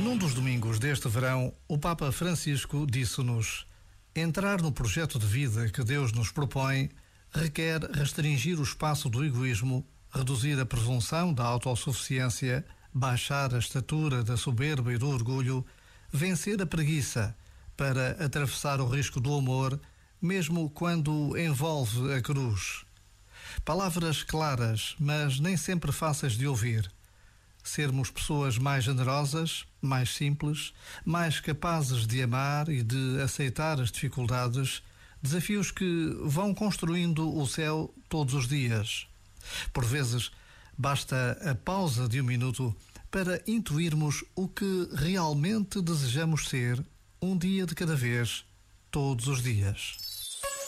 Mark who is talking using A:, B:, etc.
A: Num dos domingos deste verão, o Papa Francisco disse-nos: entrar no projeto de vida que Deus nos propõe requer restringir o espaço do egoísmo, reduzir a presunção da autossuficiência, baixar a estatura da soberba e do orgulho, vencer a preguiça, para atravessar o risco do amor, mesmo quando envolve a cruz. Palavras claras, mas nem sempre fáceis de ouvir. Sermos pessoas mais generosas, mais simples, mais capazes de amar e de aceitar as dificuldades, desafios que vão construindo o céu todos os dias. Por vezes, basta a pausa de um minuto para intuirmos o que realmente desejamos ser, um dia de cada vez, todos os dias.